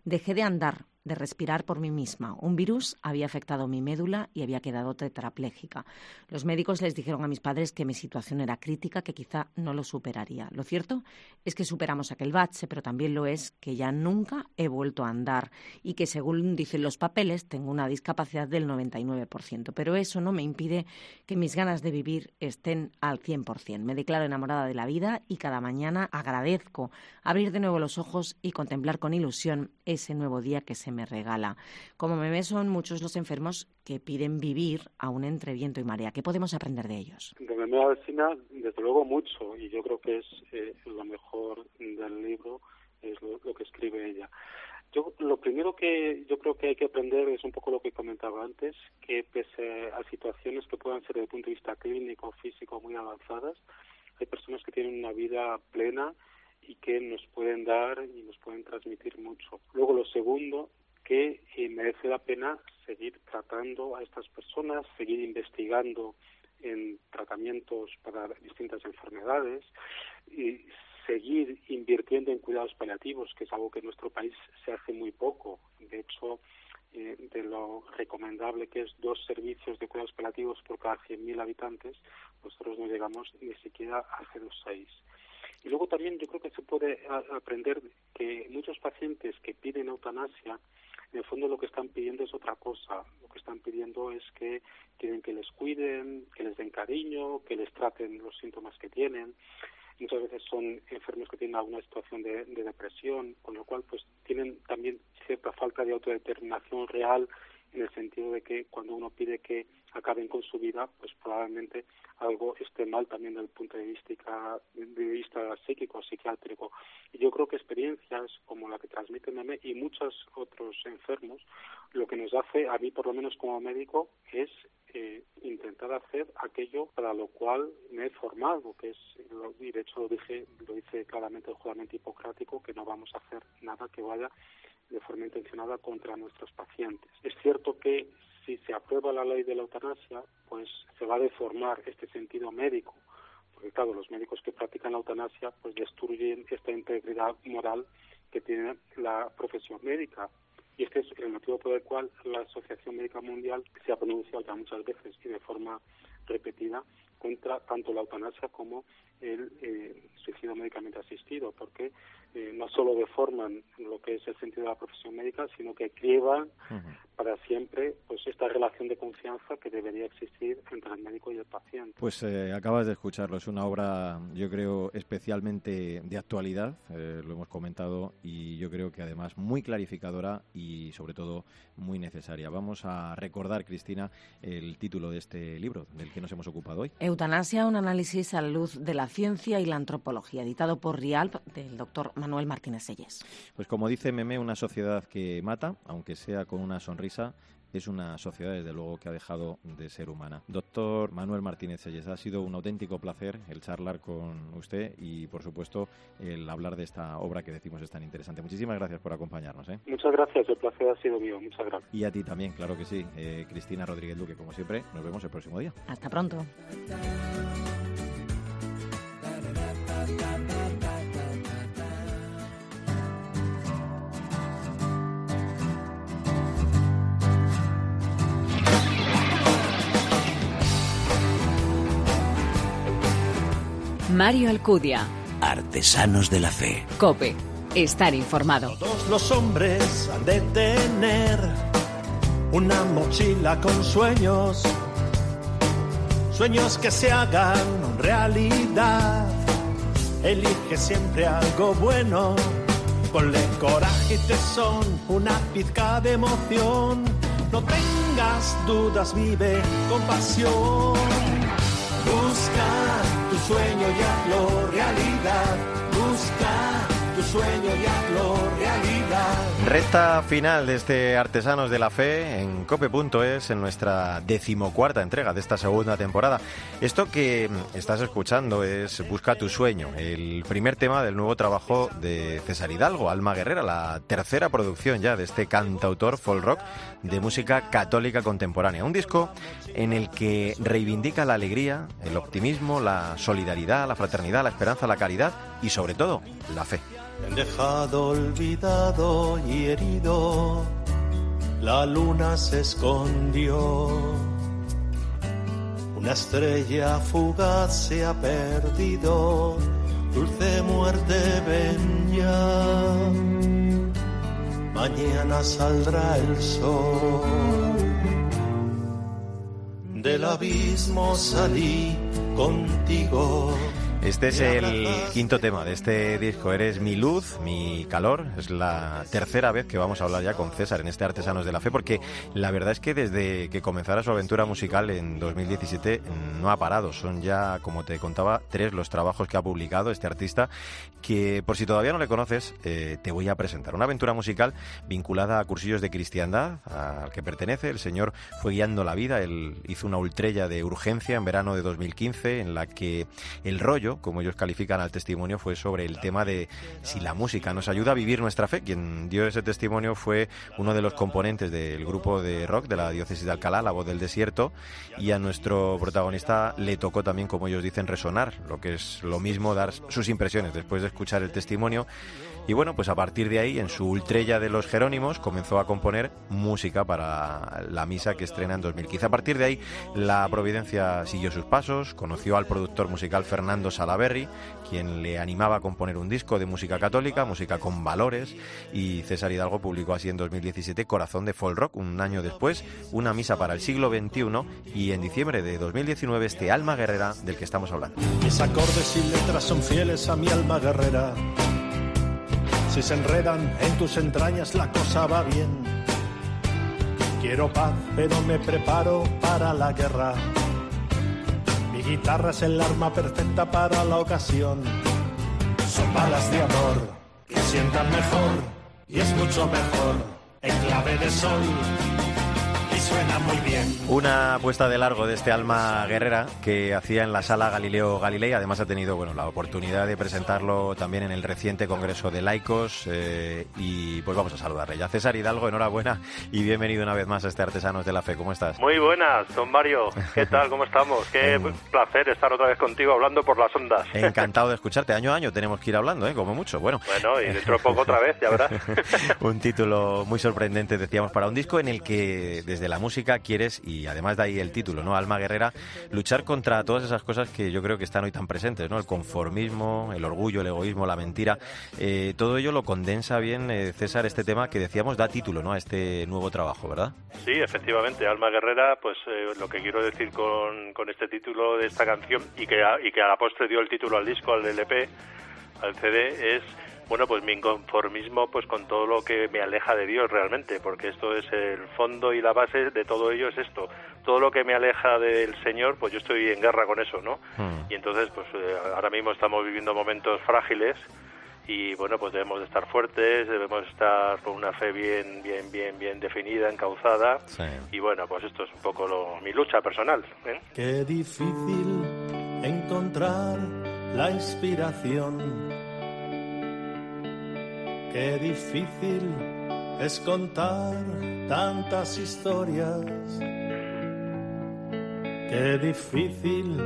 Dejé de andar, de respirar por mí misma. Un virus había afectado mi médula y había quedado tetrapléjica. Los médicos les dijeron a mis padres que mi situación era crítica, que quizá no lo superaría. Lo cierto es que superamos aquel bache, pero también lo es que ya nunca he vuelto a andar y que, según dicen los papeles, tengo una discapacidad del 99%. Pero eso no me impide que mis ganas de vivir estén al 100%. Me declaro enamorada de la vida y cada mañana agradezco abrir de nuevo los ojos y contemplar con ilusión ese nuevo día que se me regala. Como me son muchos los enfermos que piden vivir aún entre viento y marea. ¿Qué podemos aprender de ellos? De Memea Alcina, desde luego mucho, y yo creo que es eh, lo mejor del libro, es lo, que escribe ella. Yo lo primero que yo creo que hay que aprender es un poco lo que comentaba antes, que pese a situaciones que puedan ser desde el punto de vista clínico, físico muy avanzadas, hay personas que tienen una vida plena y que nos pueden dar y nos pueden transmitir mucho. Luego lo segundo, que eh, merece la pena seguir tratando a estas personas, seguir investigando en tratamientos para distintas enfermedades y seguir invirtiendo en cuidados paliativos, que es algo que en nuestro país se hace muy poco. De hecho, eh, de lo recomendable que es dos servicios de cuidados paliativos por cada 100.000 habitantes, nosotros no llegamos ni siquiera a 0,6. Y luego también yo creo que se puede aprender que muchos pacientes que piden eutanasia, en el fondo lo que están pidiendo es otra cosa. Lo que están pidiendo es que quieren que les cuiden, que les den cariño, que les traten los síntomas que tienen muchas veces son enfermos que tienen alguna situación de, depresión, con lo cual pues tienen también cierta falta de autodeterminación real en el sentido de que cuando uno pide que acaben con su vida, pues probablemente algo esté mal también desde el punto de vista, de vista psíquico, psiquiátrico. Y yo creo que experiencias como la que transmite Meme y muchos otros enfermos, lo que nos hace, a mí por lo menos como médico, es eh, intentar hacer aquello para lo cual me he formado, que es, y de hecho lo dije, lo dice claramente el juramento hipocrático, que no vamos a hacer nada que vaya de forma intencionada contra nuestros pacientes. Es cierto que si se aprueba la ley de la eutanasia, pues se va a deformar este sentido médico, porque claro, los médicos que practican la eutanasia pues destruyen esta integridad moral que tiene la profesión médica. Y este es el motivo por el cual la Asociación Médica Mundial se ha pronunciado ya muchas veces y de forma repetida contra tanto la eutanasia como el eh, suicidio médicamente asistido, porque eh, no solo deforman lo que es el sentido de la profesión médica, sino que crievan para siempre pues esta relación de confianza que debería existir entre el médico y el paciente. Pues eh, acabas de escucharlo, es una obra yo creo especialmente de actualidad, lo hemos comentado, y yo creo que además muy clarificadora y sobre todo muy necesaria. Vamos a recordar, Cristina, el título de este libro del que nos hemos ocupado hoy. Eutanasia, un análisis a la luz de la ciencia y la antropología, editado por Rialp del doctor Manuel Martínez Selles. Pues como dice Meme, una sociedad que mata, aunque sea con una sonrisa, es una sociedad, desde luego, que ha dejado de ser humana. Doctor Manuel Martínez Selles, ha sido un auténtico placer el charlar con usted y, por supuesto, el hablar de esta obra que decimos es tan interesante. Muchísimas gracias por acompañarnos. ¿eh? Muchas gracias, el placer ha sido mío. Muchas gracias. Y a ti también, claro que sí. Eh, Cristina Rodríguez Duque, como siempre, nos vemos el próximo día. Hasta pronto. Mario Alcudia. Artesanos de la Fe. Cope. Estar informado. Todos los hombres han de tener una mochila con sueños. Sueños que se hagan realidad. Elige siempre algo bueno. Ponle coraje y tesón, una pizca de emoción. No tengas dudas, vive con pasión. Busca sueño y hazlo realidad. Busca tu sueño y hazlo realidad. Recta final de este Artesanos de la Fe en cope.es en nuestra decimocuarta entrega de esta segunda temporada. Esto que estás escuchando es Busca tu sueño, el primer tema del nuevo trabajo de César Hidalgo, Alma Guerrera, la tercera producción ya de este cantautor folk rock de música católica contemporánea. Un disco en el que reivindica la alegría, el optimismo, la solidaridad, la fraternidad, la esperanza, la caridad y sobre todo la fe. Dejado olvidado y herido, la luna se escondió. Una estrella fugaz se ha perdido, dulce muerte ven ya. Mañana saldrá el sol. Del abismo salí contigo Este es el quinto tema de este disco. Eres mi luz, mi calor. Es la tercera vez que vamos a hablar ya con César en este Artesanos de la Fe, porque la verdad es que desde que comenzara su aventura musical en 2017 no ha parado. Son ya, como te contaba, tres los trabajos que ha publicado este artista, que por si todavía no le conoces, eh, te voy a presentar. Una aventura musical vinculada a cursillos de cristiandad, al que pertenece. El señor fue guiando la vida. Él hizo una ultrella de urgencia en verano de 2015, en la que el rollo como ellos califican al testimonio, fue sobre el tema de si la música nos ayuda a vivir nuestra fe. Quien dio ese testimonio fue uno de los componentes del grupo de rock de la diócesis de Alcalá, La Voz del Desierto, y a nuestro protagonista le tocó también, como ellos dicen, resonar, lo que es lo mismo dar sus impresiones después de escuchar el testimonio y bueno, pues a partir de ahí, en su ultrella de los Jerónimos, comenzó a componer música para la misa que estrena en 2015. A partir de ahí, la Providencia siguió sus pasos, conoció al productor musical Fernando Salaberry, quien le animaba a componer un disco de música católica, música con valores, y César Hidalgo publicó así en 2017 Corazón de Folk Rock, un año después, una misa para el siglo XXI, y en diciembre de 2019 este Alma Guerrera del que estamos hablando. Mis acordes y letras son fieles a mi alma guerrera si se enredan en tus entrañas la cosa va bien. Quiero paz, pero me preparo para la guerra. Mi guitarra es el arma perfecta para la ocasión. Son balas de amor que sientan mejor y es mucho mejor en clave de sol suena muy bien. Una apuesta de largo de este alma guerrera que hacía en la sala Galileo Galilei. Además ha tenido bueno la oportunidad de presentarlo también en el reciente Congreso de Laicos. Eh, y pues vamos a saludarle. Ya César Hidalgo, enhorabuena y bienvenido una vez más a este Artesanos de la Fe. ¿Cómo estás? Muy buenas, don Mario. ¿Qué tal? ¿Cómo estamos? Qué placer estar otra vez contigo hablando por las ondas. Encantado de escucharte. Año a año tenemos que ir hablando, ¿eh? como mucho. Bueno, bueno y dentro de poco otra vez, ya verás. un título muy sorprendente, decíamos, para un disco en el que desde la música quieres, y además de ahí el título, ¿no? Alma Guerrera, luchar contra todas esas cosas que yo creo que están hoy tan presentes, ¿no? El conformismo, el orgullo, el egoísmo, la mentira. Eh, todo ello lo condensa bien, eh, César, este tema que decíamos da título, ¿no? A este nuevo trabajo, ¿verdad? Sí, efectivamente. Alma Guerrera, pues eh, lo que quiero decir con, con este título de esta canción y que, a, y que a la postre dio el título al disco, al LP, al CD, es bueno, pues mi inconformismo pues con todo lo que me aleja de Dios realmente, porque esto es el fondo y la base de todo ello es esto. Todo lo que me aleja del Señor, pues yo estoy en guerra con eso, ¿no? Hmm. Y entonces, pues eh, ahora mismo estamos viviendo momentos frágiles y bueno, pues debemos de estar fuertes, debemos estar con una fe bien, bien, bien, bien definida, encauzada. Y bueno, pues esto es un poco lo, mi lucha personal. ¿eh? Qué difícil encontrar la inspiración Qué difícil es contar tantas historias. Qué difícil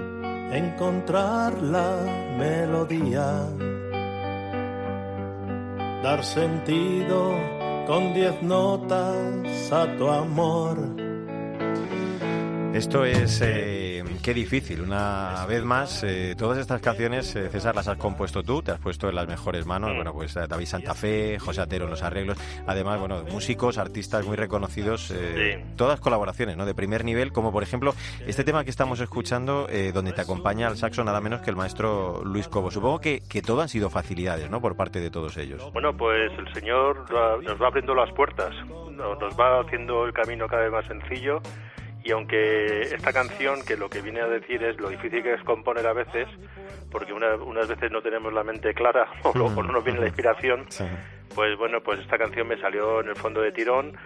encontrar la melodía. Dar sentido con diez notas a tu amor. Esto es... Eh, Qué difícil, una vez más, eh, todas estas canciones, eh, César, las has compuesto tú, te has puesto en las mejores manos, bueno, pues eh, David Santa Fe, José Atero en los arreglos, además, bueno, músicos, artistas muy reconocidos, todas colaboraciones, ¿no? De primer nivel, como por ejemplo este tema que estamos escuchando, donde te acompaña al saxo nada menos que el maestro Luis Cobo. Supongo que, que todo han sido facilidades, ¿no? Por parte de todos ellos. Bueno, pues el Señor nos va abriendo las puertas, nos va haciendo el camino cada vez más sencillo y aunque esta canción, que lo que viene a decir es lo difícil que es componer a veces, porque unas veces no tenemos la mente clara o, no nos viene la inspiración, pues bueno, pues esta canción me salió en el fondo de tirón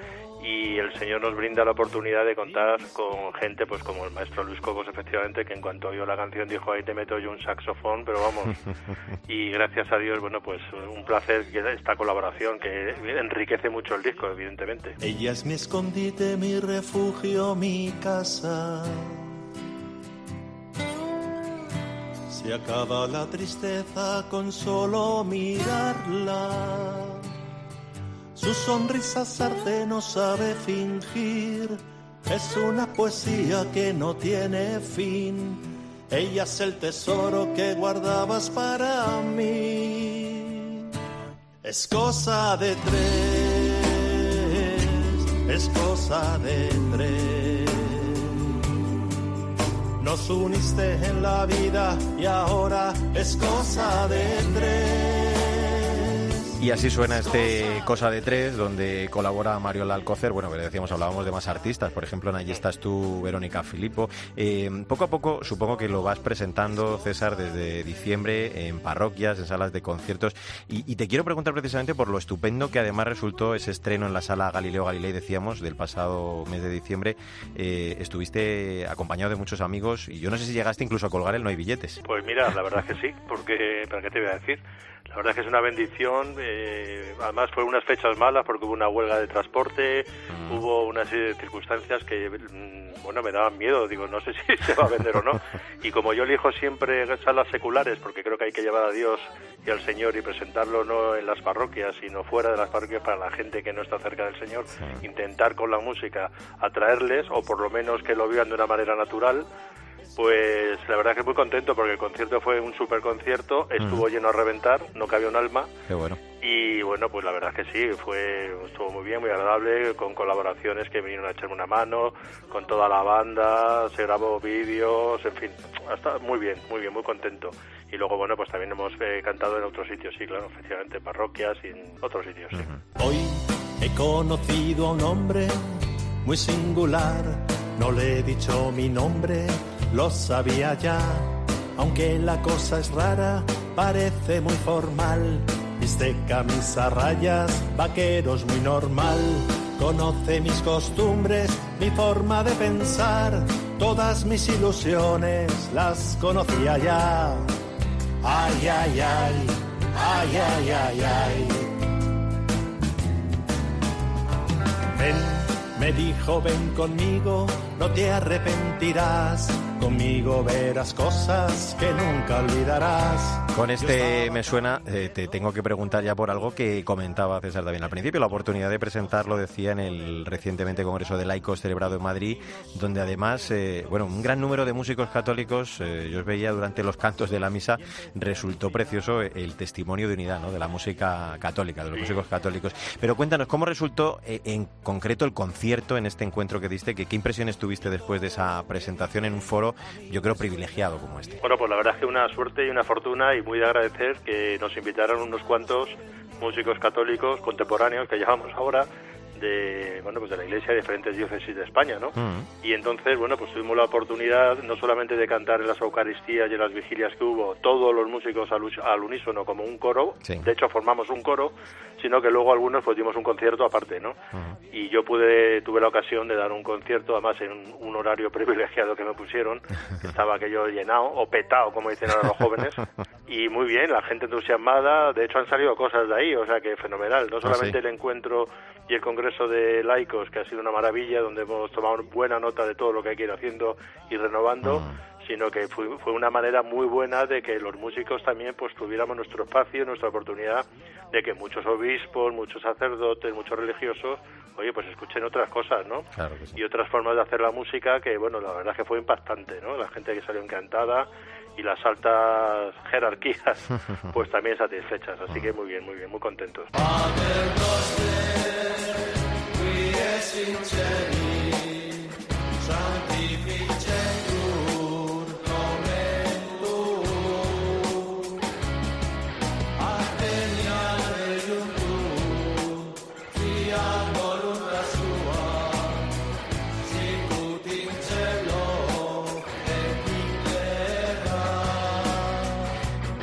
y el Señor nos brinda la oportunidad de contar con gente pues como el maestro Luis Cobos efectivamente que en cuanto oyó la canción dijo ahí te meto yo un saxofón pero vamos. Y gracias a Dios bueno pues un placer esta colaboración que enriquece mucho el disco evidentemente. Ella es mi escondite mi refugio mi casa se acaba la tristeza con solo mirarla su sonrisa sarde no sabe fingir, es una poesía que no tiene fin. Ella es el tesoro que guardabas para mí. Es cosa de tres, es cosa de tres. Nos uniste en la vida y ahora es cosa de tres. Y así suena este Cosa de Tres, donde colabora Mario Alcocer. Bueno, que decíamos, hablábamos de más artistas. Por ejemplo, en Allí estás tú, Verónica Filippo. Eh, poco a poco, supongo que lo vas presentando, César, desde diciembre en parroquias, en salas de conciertos. Y, y, te quiero preguntar precisamente por lo estupendo que además resultó ese estreno en la sala Galileo Galilei, decíamos, del pasado mes de diciembre. Eh, estuviste acompañado de muchos amigos y yo no sé si llegaste incluso a colgar el No hay billetes. Pues mira, la verdad que sí, porque, ¿para qué te voy a decir? La verdad es que es una bendición. Eh, además, fueron unas fechas malas porque hubo una huelga de transporte, mm. hubo una serie de circunstancias que, mm, bueno, me daban miedo. Digo, no sé si se va a vender o no. Y como yo elijo siempre salas seculares, porque creo que hay que llevar a Dios y al Señor y presentarlo no en las parroquias, sino fuera de las parroquias para la gente que no está cerca del Señor, intentar con la música atraerles o por lo menos que lo vivan de una manera natural pues la verdad que muy contento porque el concierto fue un super concierto, estuvo lleno a reventar, no cabía un alma. Qué bueno. Y bueno, pues la verdad que sí, fue estuvo muy bien, muy agradable, con colaboraciones que vinieron a echarme una mano, con toda la banda, se grabó vídeos, en fin, hasta muy bien, muy bien, muy contento. Y luego, bueno, pues también hemos eh, cantado en otros sitios, sí, claro, efectivamente, en parroquias y en otros sitios. sí. Hoy he conocido a un hombre muy singular, no le he dicho mi nombre lo sabía ya, aunque la cosa es rara, parece muy formal. Viste camisa rayas, vaqueros muy normal. Conoce mis costumbres, mi forma de pensar, todas mis ilusiones las conocía ya. Ay, ay, ay, ay, ay, ay, ay. Ven, me dijo, ven conmigo, no te arrepentirás Conmigo verás cosas que nunca olvidarás. Con este me suena, eh, te tengo que preguntar ya por algo que comentaba César también al principio. La oportunidad de presentarlo, decía, en el recientemente Congreso de Laicos celebrado en Madrid, donde además, eh, bueno, un gran número de músicos católicos, eh, yo os veía durante los cantos de la misa, resultó precioso el testimonio de unidad ¿no? de la música católica, de los músicos católicos. Pero cuéntanos, ¿cómo resultó en concreto el concierto en este encuentro que diste? ¿Qué, qué impresiones tuviste después de esa presentación en un foro? Yo creo, privilegiado como este. Bueno, pues la verdad es que una suerte y una fortuna y muy de agradecer que nos invitaron unos cuantos músicos católicos contemporáneos que llevamos ahora de bueno pues de la iglesia de diferentes diócesis de España no Mm. y entonces bueno pues tuvimos la oportunidad no solamente de cantar en las eucaristías y en las vigilias que hubo todos los músicos al, al unísono como un coro Sí. de hecho formamos un coro sino que luego algunos pues dimos un concierto aparte no Ujú. y yo pude tuve la ocasión de dar un concierto además en un, un horario privilegiado que me pusieron que estaba aquello llenado o petado como dicen ahora los jóvenes y muy bien la gente entusiasmada de hecho han salido cosas de ahí o sea que fenomenal no Ah, solamente sí. el encuentro y el congreso de laicos que ha sido una maravilla donde hemos tomado buena nota de todo lo que hay que ir haciendo y renovando Mm. Sino que fue, fue una manera muy buena de que los músicos también pues tuviéramos nuestro espacio, nuestra oportunidad de que muchos obispos, muchos sacerdotes, muchos religiosos, oye, pues escuchen otras cosas, ¿no? Claro que sí. Y otras formas de hacer la música que, bueno, la verdad es que fue impactante, ¿no? La gente que salió encantada y las altas jerarquías, pues también satisfechas. Así que muy bien, muy bien, muy contentos.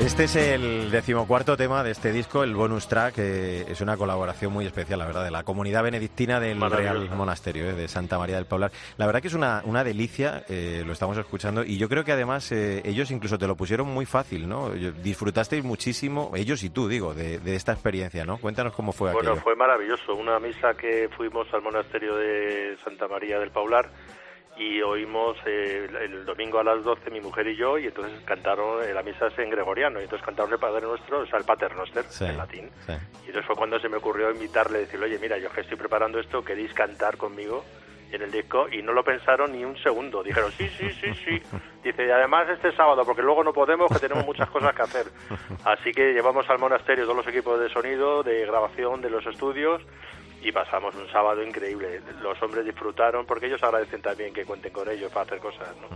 Este es el decimocuarto tema de este disco, el bonus track, que es una colaboración muy especial, la verdad, de la comunidad benedictina del. Real Monasterio eh, de Santa María del Paular. La verdad que es una, una delicia, eh, lo estamos escuchando, y yo creo que además eh, ellos incluso te lo pusieron muy fácil, ¿no? Disfrutasteis muchísimo, ellos y tú, digo, de, de esta experiencia, ¿no? Cuéntanos cómo fue Bueno, aquello. fue maravilloso. Una misa que fuimos al monasterio de Santa María del Paular y oímos eh, el, el domingo a las 12 mi mujer y yo y entonces cantaron, eh, la misa es en gregoriano y entonces cantaron el Padre Nuestro, o sea, el Pater Noster Sí, en latín. sí. Y entonces fue cuando se me ocurrió invitarle, decirle, oye, mira, yo que estoy preparando esto, ¿queréis cantar conmigo? en el disco y no lo pensaron ni un segundo. Dijeron, sí, sí, sí, sí. Dice, y además este sábado, porque luego no podemos, que tenemos muchas cosas que hacer. Así que llevamos al monasterio todos los equipos de sonido, de grabación, de los estudios y pasamos un sábado increíble. Los hombres disfrutaron porque ellos agradecen también que cuenten con ellos para hacer cosas, ¿no?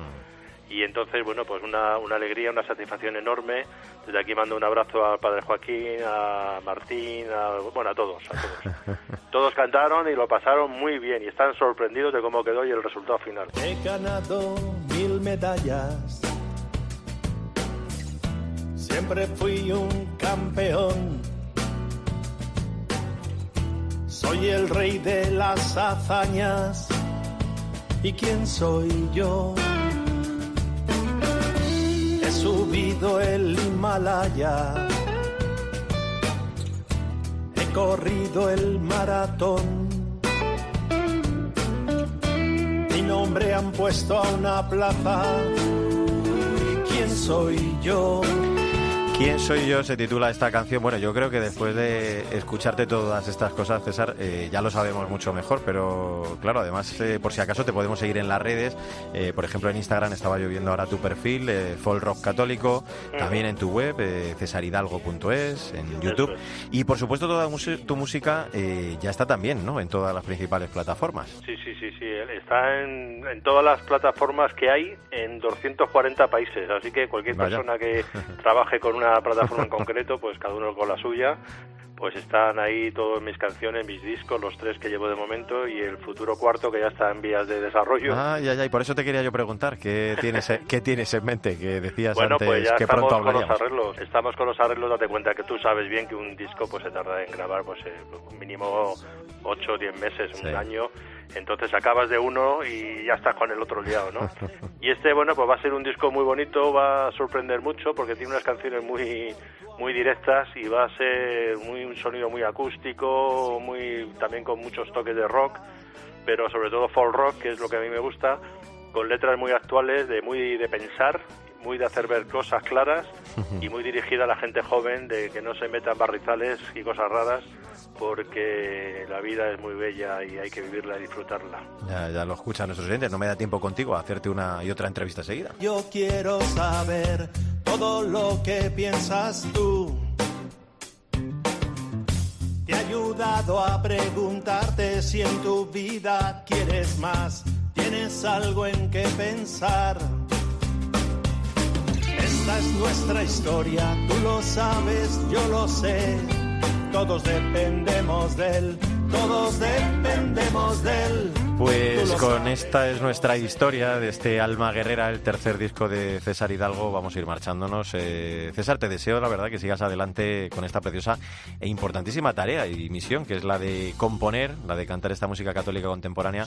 y entonces, bueno, pues una, una alegría, una satisfacción enorme. Desde aquí mando un abrazo al padre Joaquín, a Martín, a, bueno, a todos, a todos. todos cantaron y lo pasaron muy bien y están sorprendidos de cómo quedó y el resultado final. He ganado mil medallas. Siempre fui un campeón. Soy el rey de las hazañas. ¿Y quién soy yo? subido el Himalaya, he corrido el maratón. Mi nombre han puesto a una plaza. ¿Quién soy yo? ¿Quién soy yo? Se titula esta canción. Bueno, yo creo que después de escucharte todas estas cosas, César, eh, ya lo sabemos mucho mejor, pero claro, además, eh, por si acaso te podemos seguir en las redes. Eh, por ejemplo, en Instagram estaba yo viendo ahora tu perfil, Folk Rock Católico, también en tu web, cesaridalgo.es, en YouTube. Y por supuesto, toda tu música ya está también, ¿no? En todas las principales plataformas. Sí, sí, sí, sí. Está en, todas las plataformas que hay en 240 países. Así que cualquier persona que trabaje con una plataforma en concreto, pues cada uno con la suya, pues están ahí todas mis canciones, mis discos, los tres que llevo de momento y el futuro cuarto que ya está en vías de desarrollo. Ah, ya, ya, y por eso te quería yo preguntar, ¿qué tienes, qué tienes en mente? Que decías bueno, antes pues ya que estamos pronto con los arreglos, estamos con los arreglos, date cuenta que tú sabes bien que un disco pues se tarda en grabar pues eh, mínimo 8 o 10 meses, un año entonces acabas de uno y ya estás con el otro liado, ¿no? Y este, bueno, pues va a ser un disco muy bonito, va a sorprender mucho porque tiene unas canciones muy muy directas y va a ser muy un sonido muy acústico, muy también con muchos toques de rock, pero sobre todo folk rock, que es lo que a mí me gusta, con letras muy actuales, de muy de pensar, muy de hacer ver cosas claras y muy dirigida a la gente joven de que no se metan barrizales y cosas raras porque la vida es muy bella y hay que vivirla y disfrutarla. Ya, ya lo escuchan nuestros oyentes, no me da tiempo contigo a hacerte una y otra entrevista seguida. Yo quiero saber todo lo que piensas tú. Te ha ayudado a preguntarte si en tu vida quieres más, tienes algo en que pensar. Esta es nuestra historia, tú lo sabes, yo lo sé todos dependemos de él, todos dependemos de él. Pues con esta es nuestra historia de este Alma Guerrera, el tercer disco de César Hidalgo. Vamos a ir marchándonos. Eh, César, te deseo, la verdad, que sigas adelante con esta preciosa e importantísima tarea y misión, que es la de componer, la de cantar esta música católica contemporánea,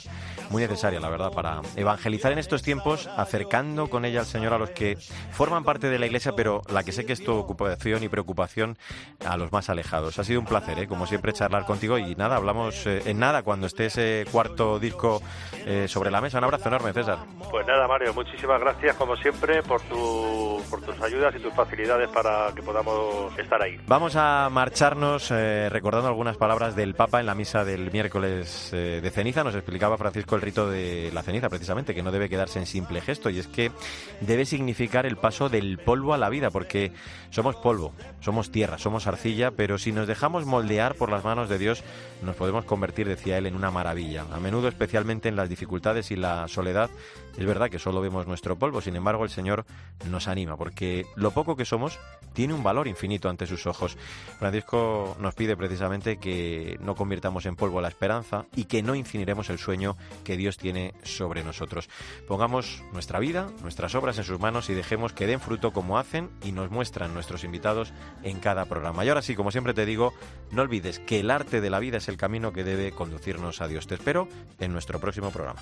muy necesaria, la verdad, para evangelizar en estos tiempos, acercando con ella al Señor a los que forman parte de la Iglesia, pero la que sé que es tu ocupación y preocupación a los más alejados. Ha sido un placer, ¿eh? como siempre, charlar contigo y nada, hablamos eh, en nada cuando esté ese cuarto disco eh, sobre la mesa. Un abrazo enorme, César. Pues nada, Mario, muchísimas gracias como siempre por, tu, por tus ayudas y tus facilidades para que podamos estar ahí. Vamos a marcharnos eh, recordando algunas palabras del Papa en la misa del miércoles eh, de ceniza. Nos explicaba Francisco el rito de la ceniza, precisamente, que no debe quedarse en simple gesto y es que debe significar el paso del polvo a la vida, porque somos polvo, somos tierra, somos arcilla, pero si nos dejamos moldear por las manos de Dios, nos podemos convertir, decía él, en una maravilla. A menudo, especialmente en las dificultades y la soledad, es verdad que solo vemos nuestro polvo, sin embargo el Señor nos anima, porque lo poco que somos tiene un valor infinito ante sus ojos. Francisco nos pide precisamente que no convirtamos en polvo la esperanza y que no incineremos el sueño que Dios tiene sobre nosotros. Pongamos nuestra vida, nuestras obras en sus manos y dejemos que den fruto como hacen y nos muestran nuestros invitados en cada programa. Y ahora sí, como siempre te digo, no olvides que el arte de la vida es el camino que debe conducirnos a Dios. Te espero en nuestro próximo programa.